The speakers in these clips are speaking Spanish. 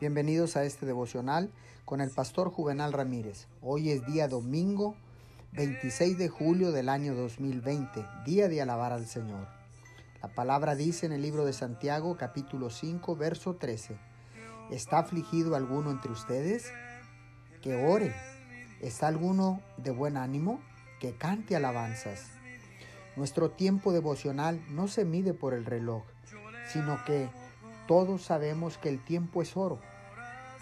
Bienvenidos a este devocional con el pastor Juvenal Ramírez. Hoy es día domingo 26 de julio del año 2020, día de alabar al Señor. La palabra dice en el libro de Santiago capítulo 5 verso 13, ¿está afligido alguno entre ustedes? Que ore. ¿Está alguno de buen ánimo? Que cante alabanzas. Nuestro tiempo devocional no se mide por el reloj, sino que todos sabemos que el tiempo es oro.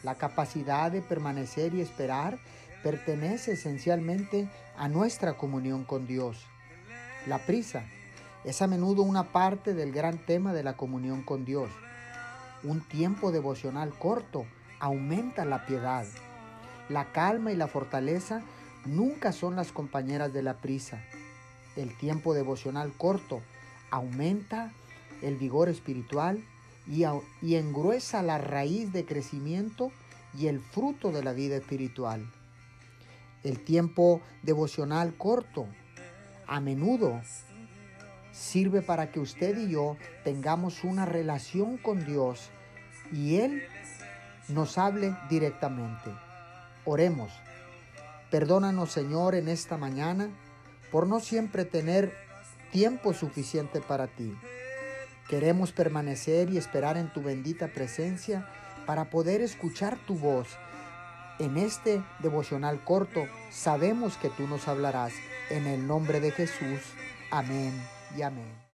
La capacidad de permanecer y esperar pertenece esencialmente a nuestra comunión con Dios. La prisa es a menudo una parte del gran tema de la comunión con Dios. Un tiempo devocional corto aumenta la piedad. La calma y la fortaleza nunca son las compañeras de la prisa. El tiempo devocional corto aumenta el vigor espiritual y, engruesa la raíz de crecimiento y el fruto de la vida espiritual. El tiempo devocional corto a menudo sirve para que usted y yo tengamos una relación con Dios y Él nos hable directamente. Oremos. Perdónanos Señor en esta mañana por no siempre tener tiempo suficiente para ti. Queremos permanecer y esperar en tu bendita presencia para poder escuchar tu voz. En este devocional corto sabemos que tú nos hablarás. En el nombre de Jesús. Amén y amén.